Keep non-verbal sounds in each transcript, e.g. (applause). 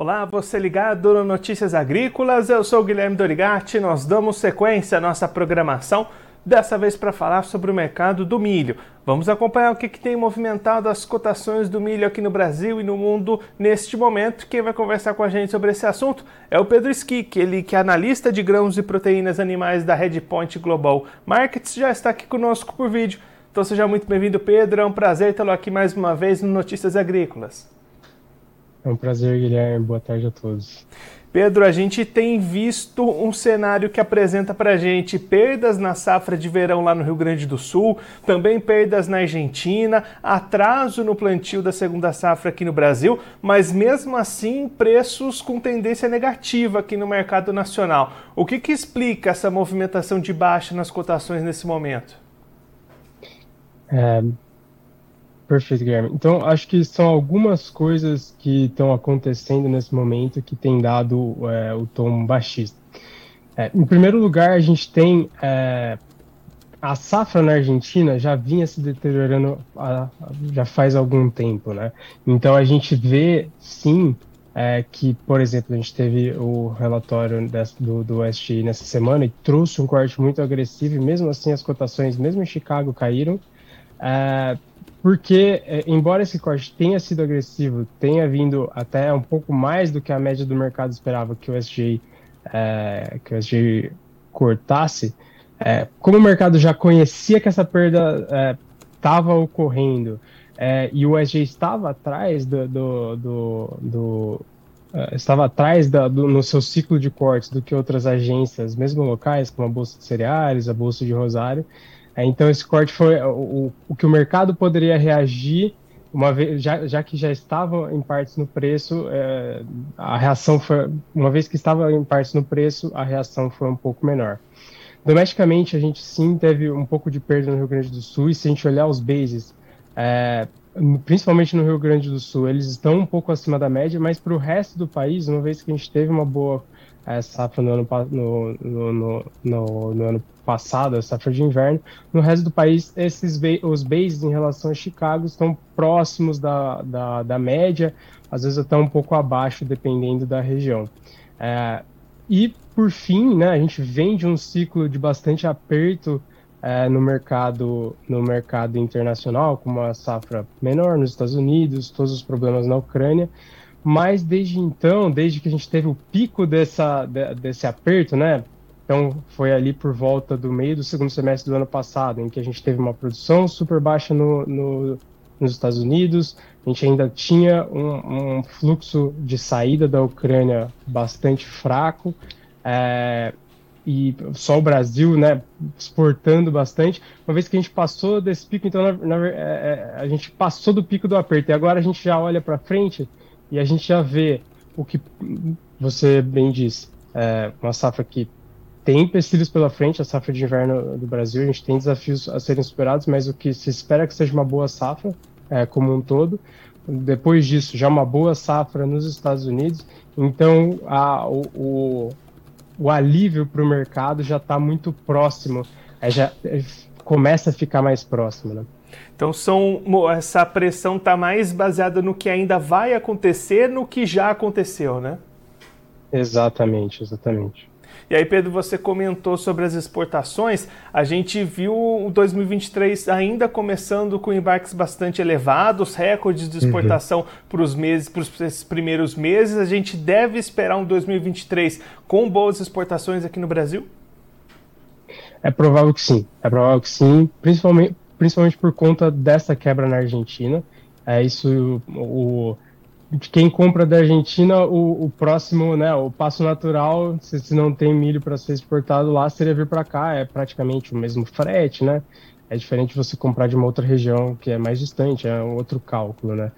Olá, você ligado no Notícias Agrícolas, eu sou o Guilherme Dorigatti, nós damos sequência à nossa programação, dessa vez para falar sobre o mercado do milho. Vamos acompanhar o que, que tem movimentado as cotações do milho aqui no Brasil e no mundo neste momento. Quem vai conversar com a gente sobre esse assunto é o Pedro Skick, ele que é analista de grãos e proteínas animais da Redpoint Global Markets, já está aqui conosco por vídeo. Então seja muito bem-vindo, Pedro, é um prazer tê-lo aqui mais uma vez no Notícias Agrícolas. É um prazer, Guilherme. Boa tarde a todos. Pedro, a gente tem visto um cenário que apresenta para a gente perdas na safra de verão lá no Rio Grande do Sul, também perdas na Argentina, atraso no plantio da segunda safra aqui no Brasil, mas mesmo assim preços com tendência negativa aqui no mercado nacional. O que, que explica essa movimentação de baixa nas cotações nesse momento? É, Perfeito, Guilherme. Então, acho que são algumas coisas que estão acontecendo nesse momento que tem dado é, o tom baixista. É, em primeiro lugar, a gente tem é, a safra na Argentina já vinha se deteriorando já faz algum tempo, né? Então a gente vê sim é, que, por exemplo, a gente teve o relatório do, do SGI nessa semana e trouxe um corte muito agressivo, e mesmo assim as cotações, mesmo em Chicago, caíram. É, porque, é, embora esse corte tenha sido agressivo, tenha vindo até um pouco mais do que a média do mercado esperava que o SG, é, que o SG cortasse, é, como o mercado já conhecia que essa perda estava é, ocorrendo é, e o SG estava atrás do, do, do, do é, estava atrás da, do, no seu ciclo de cortes do que outras agências, mesmo locais, como a Bolsa de Cereais, a Bolsa de Rosário, então esse corte foi o, o que o mercado poderia reagir uma vez já, já que já estava em partes no preço, é, a reação foi uma vez que estava em partes no preço, a reação foi um pouco menor. Domesticamente a gente sim teve um pouco de perda no Rio Grande do Sul e se a gente olhar os bases, é, principalmente no Rio Grande do Sul, eles estão um pouco acima da média, mas para o resto do país, uma vez que a gente teve uma boa é, safra no ano, no, no, no, no, no ano passado, a safra de inverno. No resto do país, esses os bases em relação a Chicago estão próximos da, da, da média, às vezes até um pouco abaixo, dependendo da região. É, e, por fim, né, a gente vem de um ciclo de bastante aperto é, no mercado no mercado internacional, com uma safra menor nos Estados Unidos, todos os problemas na Ucrânia. Mas desde então, desde que a gente teve o pico dessa, de, desse aperto, né? Então foi ali por volta do meio do segundo semestre do ano passado, em que a gente teve uma produção super baixa no, no nos Estados Unidos, a gente ainda tinha um, um, fluxo de saída da Ucrânia bastante fraco, é, e só o Brasil, né, exportando bastante. Uma vez que a gente passou desse pico, então na, na, é, é, a gente passou do pico do aperto, e agora a gente já olha para frente e a gente já vê o que você bem disse, é uma safra que tem empecilhos pela frente, a safra de inverno do Brasil, a gente tem desafios a serem superados, mas o que se espera é que seja uma boa safra é, como um todo. Depois disso, já uma boa safra nos Estados Unidos, então a, o, o, o alívio para o mercado já está muito próximo, é, já é, começa a ficar mais próximo. Né? Então são, essa pressão está mais baseada no que ainda vai acontecer, no que já aconteceu, né? Exatamente, exatamente. E aí, Pedro, você comentou sobre as exportações. A gente viu o 2023 ainda começando com embarques bastante elevados, recordes de exportação uhum. para os meses, para os primeiros meses. A gente deve esperar um 2023 com boas exportações aqui no Brasil? É provável que sim. É provável que sim, principalmente principalmente por conta dessa quebra na Argentina. É isso, o, de quem compra da Argentina, o, o, próximo, né, o passo natural, se, se não tem milho para ser exportado lá, seria vir para cá, é praticamente o mesmo frete, né? É diferente você comprar de uma outra região que é mais distante, é outro cálculo, né?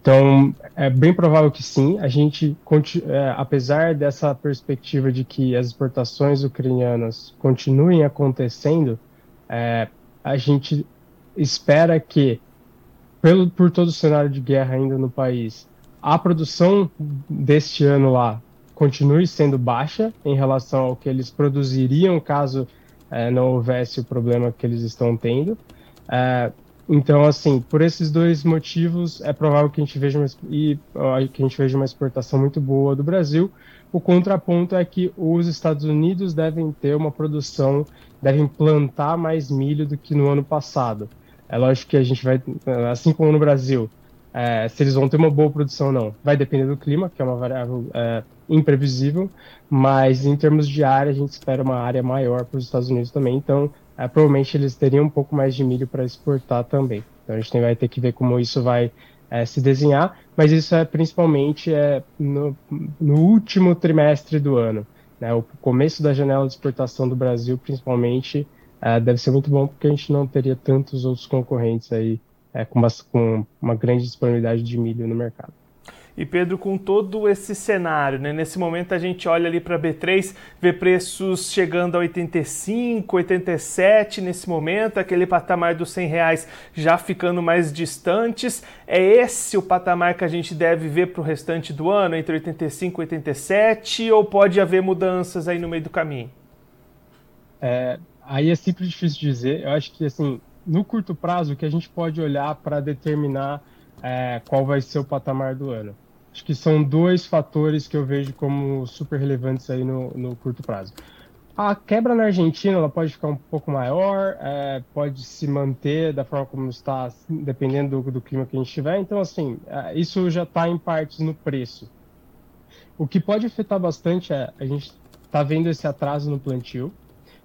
Então, é bem provável que sim. A gente, é, apesar dessa perspectiva de que as exportações ucranianas continuem acontecendo, é, a gente espera que, pelo, por todo o cenário de guerra ainda no país, a produção deste ano lá continue sendo baixa em relação ao que eles produziriam caso é, não houvesse o problema que eles estão tendo. É, Então, assim, por esses dois motivos, é provável que a gente veja uma, e, que a gente veja uma exportação muito boa do Brasil. O contraponto é que os Estados Unidos devem ter uma produção, devem plantar mais milho do que no ano passado. É lógico que a gente vai, assim como no Brasil, é, se eles vão ter uma boa produção ou não, vai depender do clima, que é uma variável é, imprevisível, mas em termos de área, a gente espera uma área maior para os Estados Unidos também, então é, provavelmente eles teriam um pouco mais de milho para exportar também. Então a gente vai ter que ver como isso vai é, se desenhar, mas isso é principalmente é, no, no último trimestre do ano. Né, o começo da janela de exportação do Brasil, principalmente, é, deve ser muito bom porque a gente não teria tantos outros concorrentes aí é, com, uma, com uma grande disponibilidade de milho no mercado. E Pedro, com todo esse cenário, né, nesse momento a gente olha ali para B3, vê preços chegando a 85, 87 nesse momento, aquele patamar dos 100 reais já ficando mais distantes. É esse o patamar que a gente deve ver para o restante do ano, entre 85 e 87, ou pode haver mudanças aí no meio do caminho? É, aí é sempre difícil dizer. Eu acho que assim, no curto prazo, que a gente pode olhar para determinar é, qual vai ser o patamar do ano. Acho que são dois fatores que eu vejo como super relevantes aí no, no curto prazo. A quebra na Argentina ela pode ficar um pouco maior, é, pode se manter da forma como está, dependendo do, do clima que a gente tiver. Então, assim, é, isso já está em partes no preço. O que pode afetar bastante é a gente está vendo esse atraso no plantio,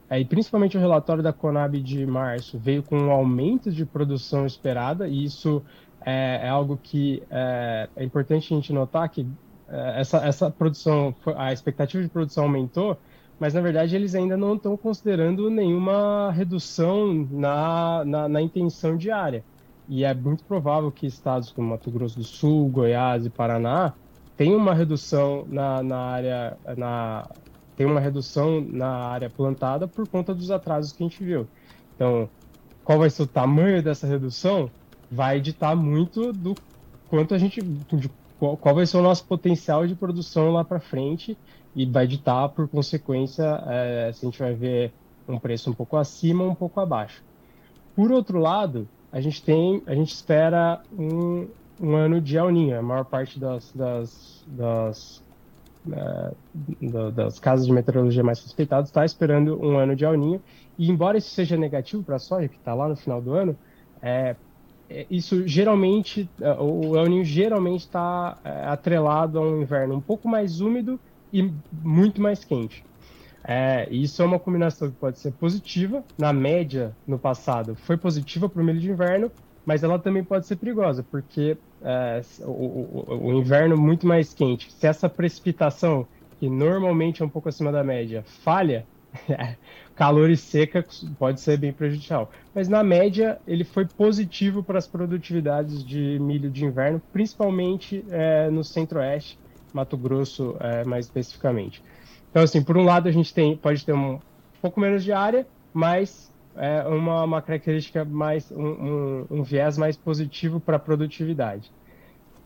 e principalmente o relatório da Conab de março veio com um aumento de produção esperada, e isso é, é algo que é, é, importante a gente notar que é, essa, essa produção, a expectativa de produção aumentou, mas na verdade eles ainda não estão considerando nenhuma redução na, na, na, intenção diária. E é muito provável que estados como Mato Grosso do Sul, Goiás e Paraná tenham uma redução na, na área na tem uma redução na área plantada por conta dos atrasos que a gente viu. Então, qual vai ser o tamanho dessa redução? vai editar muito do quanto a gente. De qual, qual vai ser o nosso potencial de produção lá para frente e vai editar, por consequência, é, se a gente vai ver um preço um pouco acima um pouco abaixo. Por outro lado, a gente tem, a gente espera um, um ano de El. A maior parte das, das, das, das casas de meteorologia mais respeitadas está esperando um ano de El. E embora isso seja negativo para a soja, que está lá no final do ano, é, é, isso geralmente, é, o El geralmente está é, atrelado a um inverno um pouco mais úmido e muito mais quente. É, isso é uma combinação que pode ser positiva, na média, no passado, foi positiva para o milho de inverno, mas ela também pode ser perigosa, porque é, o, o, o, inverno muito mais quente, se essa precipitação, que normalmente é um pouco acima da média, falha, (laughs) calor e seca pode ser bem prejudicial. Mas na média ele foi positivo para as produtividades de milho de inverno, principalmente é, no centro-oeste, Mato Grosso é, mais especificamente. Então assim, por um lado a gente tem, pode ter um pouco menos de área, mas é uma, uma característica mais, um, um, um viés mais positivo para a produtividade.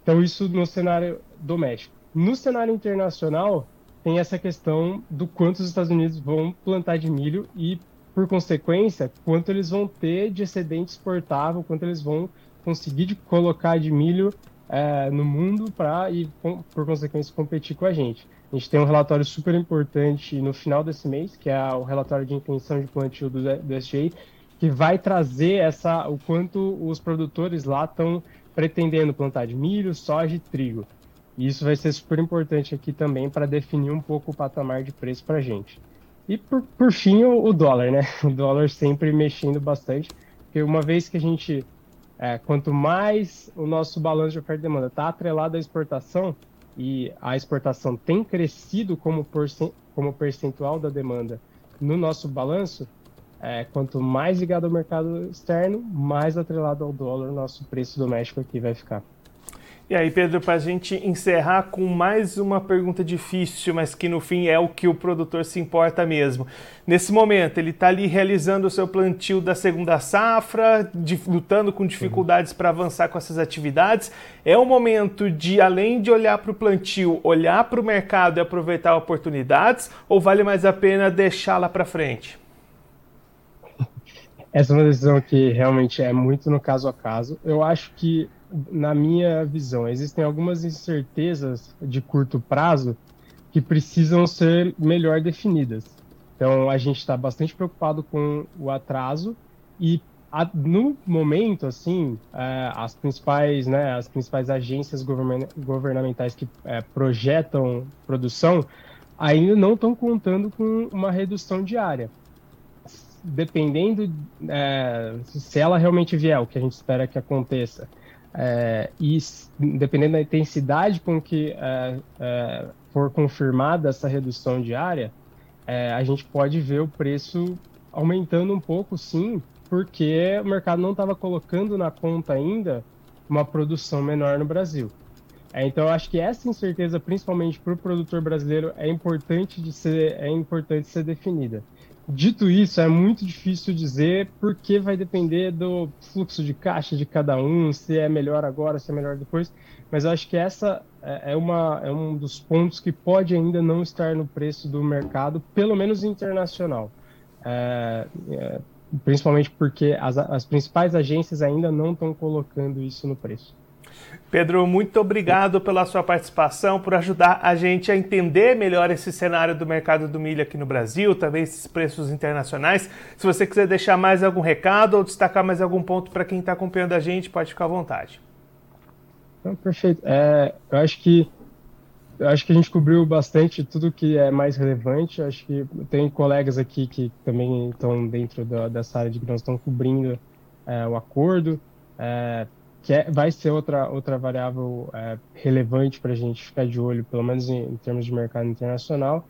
Então isso no cenário doméstico. No cenário internacional, tem essa questão do quanto os Estados Unidos vão plantar de milho e, por consequência, quanto eles vão ter de excedente exportável, quanto eles vão conseguir de colocar de milho é, no mundo para, e, por consequência, competir com a gente. A gente tem um relatório super importante no final desse mês, que é o relatório de intenção de plantio do, do SGI, que vai trazer essa, o quanto os produtores lá estão pretendendo plantar de milho, soja e trigo. E isso vai ser super importante aqui também para definir um pouco o patamar de preço para a gente. E por, por fim, o, o, dólar, né? (laughs) O dólar sempre mexendo bastante, porque uma vez que a gente, é, quanto mais o nosso balanço de oferta e demanda está atrelado à exportação, e a exportação tem crescido como, como percentual da demanda no nosso balanço, é, quanto mais ligado ao mercado externo, mais atrelado ao dólar, o nosso preço doméstico aqui vai ficar. E aí, Pedro, para a gente encerrar com mais uma pergunta difícil, mas que no fim é o que o produtor se importa mesmo. Nesse momento, ele está ali realizando o seu plantio da segunda safra, de, lutando com dificuldades para avançar com essas atividades. É o momento de, além de olhar para o plantio, olhar para o mercado e aproveitar oportunidades, ou vale mais a pena deixá-la para frente? essa é uma decisão que realmente é muito no caso a caso. Eu acho que, na minha visão, existem algumas incertezas de curto prazo que precisam ser melhor definidas. Então, a gente está bastante preocupado com o atraso e a, no momento, assim, é, as principais, né, as principais agências govern governamentais que é, projetam produção ainda não estão contando com uma redução diária. Dependendo é, se ela realmente vier, o que a gente espera que aconteça, é, e dependendo da intensidade com que é, é, for confirmada essa redução diária, a gente pode ver o preço aumentando um pouco, sim, porque o mercado não estava colocando na conta ainda uma produção menor no Brasil. É, então, eu acho que essa incerteza, principalmente para o produtor brasileiro, é importante de ser, é importante ser definida. Dito isso, é muito difícil dizer porque vai depender do fluxo de caixa de cada um, se é melhor agora, se é melhor depois. Mas eu acho que essa é, é uma, é um dos pontos que pode ainda não estar no preço do mercado, pelo menos internacional. É, é, principalmente porque as, as principais agências ainda não estão colocando isso no preço. Pedro, muito obrigado pela sua participação, por ajudar a gente a entender melhor esse cenário do mercado do milho aqui no Brasil, também esses preços internacionais. Se você quiser deixar mais algum recado ou destacar mais algum ponto para quem está acompanhando a gente, pode ficar à vontade. perfeito. É, eu acho que eu acho que a gente cobriu bastante tudo que é mais relevante. Eu acho que tem colegas aqui que também estão dentro da, dessa área de grãos, estão cobrindo é, o acordo, é, que é, vai ser outra, outra variável é, relevante para a gente ficar de olho, pelo menos em, em, termos de mercado internacional.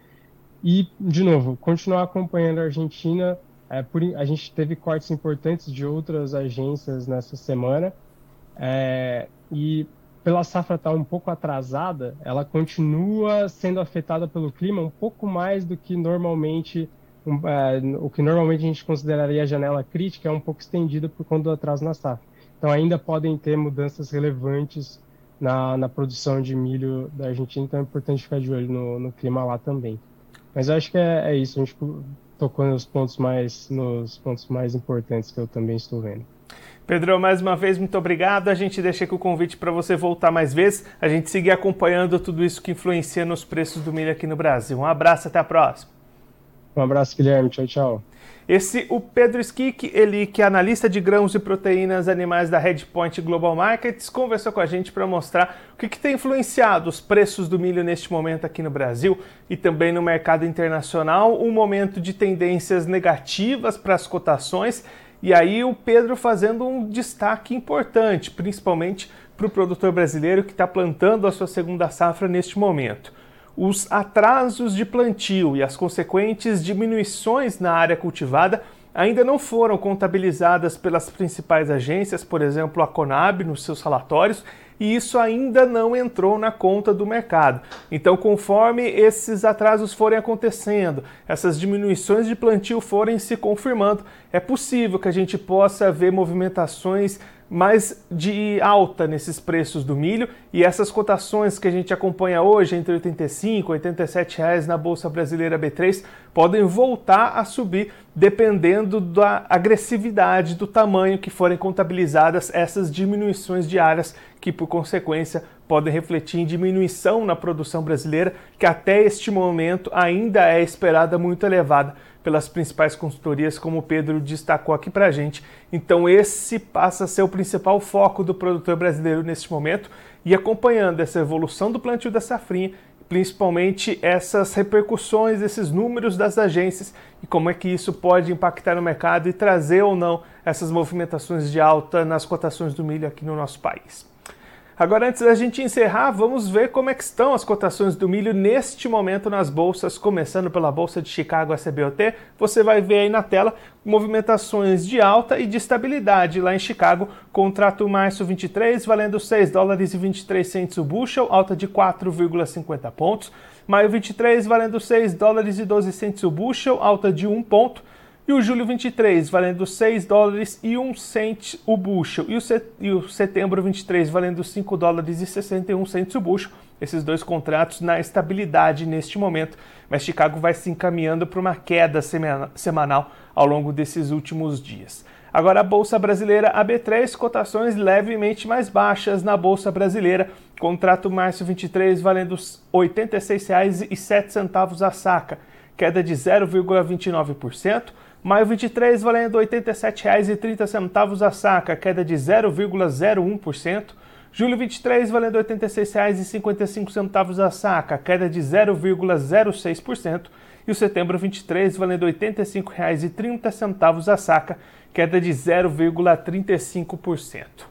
E, de novo, continuar acompanhando a Argentina. É, por, a gente teve cortes importantes de outras agências nessa semana. É, e pela safra estar tá um pouco atrasada, ela continua sendo afetada pelo clima um pouco mais do que normalmente um, é, o que normalmente a gente consideraria a janela crítica é um pouco estendida por conta do atraso na safra. Então ainda podem ter mudanças relevantes na, na produção de milho da Argentina, então é importante ficar de olho no, no clima lá também. Mas eu acho que é, é isso, a gente tocou nos pontos mais nos pontos mais importantes que eu também estou vendo. Pedro, mais uma vez, muito obrigado. A gente deixa aqui o convite para você voltar mais vezes, a gente seguir acompanhando tudo isso que influencia nos preços do milho aqui no Brasil. Um abraço, até a próxima. Um abraço, Guilherme. Tchau, tchau. Esse, o Pedro Skik, ele que é analista de grãos e proteínas animais da Redpoint Global Markets, conversou com a gente para mostrar o que, que, tem influenciado os preços do milho neste momento aqui no Brasil e também no mercado internacional, um momento de tendências negativas para as cotações e aí o Pedro fazendo um destaque importante, principalmente para o produtor brasileiro que está plantando a sua segunda safra neste momento. Os atrasos de plantio e as consequentes diminuições na área cultivada ainda não foram contabilizadas pelas principais agências, por exemplo, a Conab, nos seus relatórios, e isso ainda não entrou na conta do mercado. Então, conforme esses atrasos forem acontecendo, essas diminuições de plantio forem se confirmando, é possível que a gente possa ver movimentações mais de alta nesses preços do milho. E essas cotações que a gente acompanha hoje entre 85 e 87 reais na bolsa brasileira B3 podem voltar a subir dependendo da agressividade do tamanho que forem contabilizadas essas diminuições diárias que por consequência podem refletir em diminuição na produção brasileira que até este momento ainda é esperada muito elevada pelas principais consultorias, como o Pedro destacou aqui para a gente. Então, esse passa a ser o principal foco do produtor brasileiro neste momento e acompanhando essa evolução do plantio da safrinha, principalmente essas repercussões, esses números das agências e como é que isso pode impactar no mercado e trazer ou não essas movimentações de alta nas cotações do milho aqui no nosso país. Agora, antes da gente encerrar, vamos ver como é estão as cotações do milho neste momento nas bolsas, começando pela Bolsa de Chicago SBOT. Você vai ver aí na tela movimentações de alta e de estabilidade lá em Chicago. Contrato março 23 valendo 6 dólares e 23 centos o bushel, alta de 4,50 pontos. Maio 23 valendo 6 dólares e 12 centos o bushel, alta de 1 ponto. E o julho 23 valendo 6 dólares e 1 cent o bushel. E o, e o setembro 23 valendo 5 dólares e 61 centos o bushel, esses dois contratos na estabilidade neste momento, mas Chicago vai se encaminhando para uma queda semanal ao longo desses últimos dias. Agora a Bolsa Brasileira AB3, cotações levemente mais baixas na Bolsa Brasileira. Contrato março 23 valendo R$ 86,07 a saca, queda de 0,29%. Maio 23 valendo R$ 87,30 a saca, queda de 0,01%. Julho 23 valendo R$ 86,55 a saca, queda de 0,06%. E o setembro 23 valendo R$ 85,30 a saca, queda de 0,35%.